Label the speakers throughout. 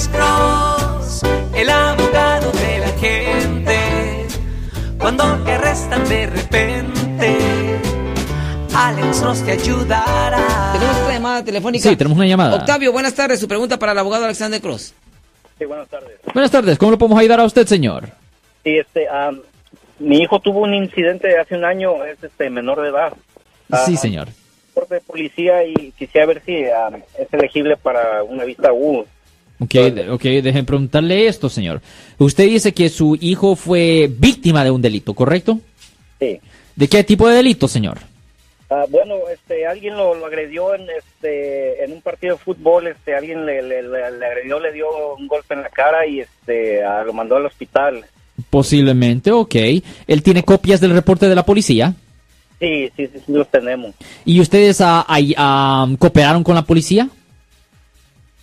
Speaker 1: Alex Cross, el abogado de la gente. Cuando te arrestan de repente, Alex Cross te ayudará.
Speaker 2: Tenemos otra llamada telefónica.
Speaker 3: Sí, tenemos una llamada.
Speaker 2: Octavio, buenas tardes. Su pregunta para el abogado Alexander Cross.
Speaker 4: Sí, buenas tardes.
Speaker 3: Buenas tardes, ¿cómo lo podemos ayudar a usted, señor?
Speaker 4: Sí, este, am, mi hijo tuvo un incidente hace un año, es este menor de edad.
Speaker 3: Sí,
Speaker 4: Ah,
Speaker 3: señor.
Speaker 4: De policía y quisiera ver si es elegible para una vista U.
Speaker 3: Ok, ok, dejen preguntarle esto, señor. Usted dice que su hijo fue víctima de un delito, ¿correcto?
Speaker 4: Sí.
Speaker 3: ¿De qué tipo de delito, señor?
Speaker 4: Ah, bueno, este, alguien lo, lo agredió en este, en un partido de fútbol, este, alguien le, le, le- le agredió, le dio un golpe en la cara y este, ah, lo mandó al hospital.
Speaker 3: Posiblemente, ok. ¿Él tiene copias del reporte de la policía?
Speaker 4: Sí, sí, sí, sí, los tenemos.
Speaker 3: ¿Y ustedes ah, ah, cooperaron con la policía?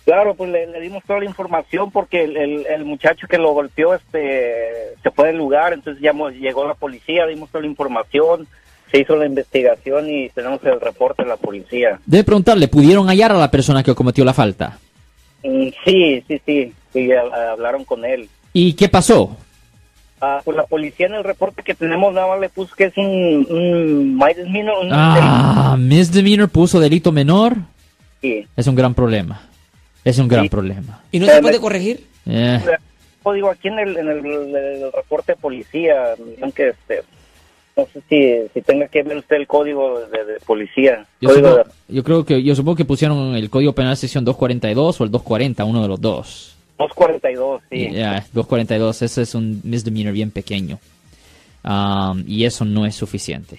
Speaker 4: Claro, pues le, le dimos toda la información porque el, el- el muchacho que lo golpeó este se fue del lugar, entonces llamó, llegó la policía, dimos toda la información, se hizo la investigación y tenemos el reporte de la policía.
Speaker 3: Debe preguntarle, ¿pudieron hallar a la persona que cometió la falta?
Speaker 4: Mm, Sí, sí, sí, sí, ha- hablaron con él.
Speaker 3: ¿Y qué pasó?
Speaker 4: Ah, pues la policía en el reporte que tenemos nada más le puso que es un, un misdemeanor, un
Speaker 3: Ah, misdemeanor puso delito menor.
Speaker 4: sí.
Speaker 3: Es un gran problema. Es un gran
Speaker 4: Sí.
Speaker 3: problema.
Speaker 2: ¿Y no se puede corregir?
Speaker 3: Eh,
Speaker 4: Código aquí en el, en el, el reporte de policía, aunque este, no sé si, si tenga que ver usted el código de, de policía.
Speaker 3: yo,
Speaker 4: Código
Speaker 3: supongo,
Speaker 4: de-
Speaker 3: yo creo que yo supongo que pusieron el Código Penal sección 242 o el 240, uno de los dos.
Speaker 4: 242, sí.
Speaker 3: Ya, 242, ese es un misdemeanor bien pequeño. Um, y eso no es suficiente.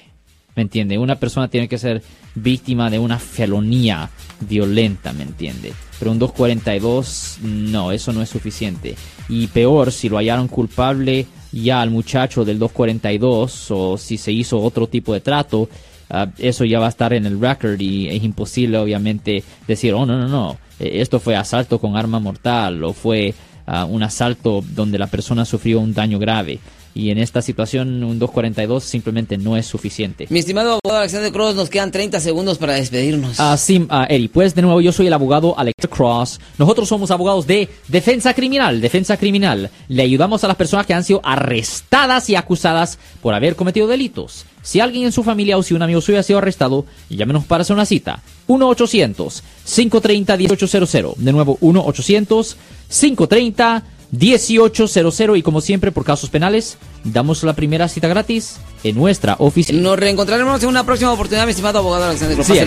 Speaker 3: ¿Me entiende? Una persona tiene que ser víctima de una felonía violenta, ¿me entiende? Pero un 242, no, eso no es suficiente. Y peor, si lo hallaron culpable ya al muchacho del 242 o si se hizo otro tipo de trato, ah, eso ya va a estar en el record y es imposible obviamente decir, oh no, no, no, eh, esto fue asalto con arma mortal o fue ah, un asalto donde la persona sufrió un daño grave. Y en esta situación un 242 simplemente no es suficiente.
Speaker 2: Mi estimado abogado Alexander Cross, nos quedan 30 segundos para despedirnos.
Speaker 3: Ah, sí, ah, Eri, pues de nuevo yo soy el abogado Alex Cross. Nosotros somos abogados de defensa criminal, defensa criminal. Le ayudamos a las personas que han sido arrestadas y acusadas por haber cometido delitos. Si alguien en su familia o si un amigo suyo ha sido arrestado, llámenos para hacer una cita. 1-800-530-1800. De nuevo, 1-800-530-1800. Y como siempre, por casos penales, damos la primera cita gratis en nuestra oficina.
Speaker 2: Nos reencontraremos en una próxima oportunidad, mi estimado abogado Alexander.
Speaker 3: Sí,